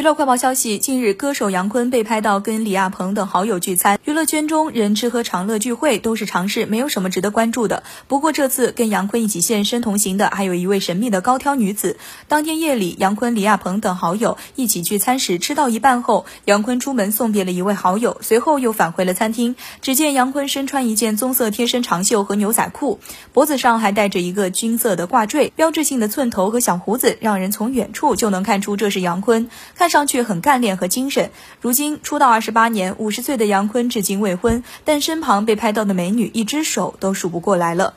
娱乐快报消息：近日，歌手杨坤被拍到跟李亚鹏等好友聚餐。娱乐圈中人吃喝长乐聚会都是常事，没有什么值得关注的。不过这次跟杨坤一起现身同行的，还有一位神秘的高挑女子。当天夜里，杨坤、李亚鹏等好友一起聚餐时，吃到一半后，杨坤出门送别了一位好友，随后又返回了餐厅。只见杨坤身穿一件棕色贴身长袖和牛仔裤，脖子上还戴着一个金色的挂坠，标志性的寸头和小胡子，让人从远处就能看出这是杨坤。看看。上去很干练和精神。如今出道二十八年，五十岁的杨坤至今未婚，但身旁被拍到的美女一只手都数不过来了。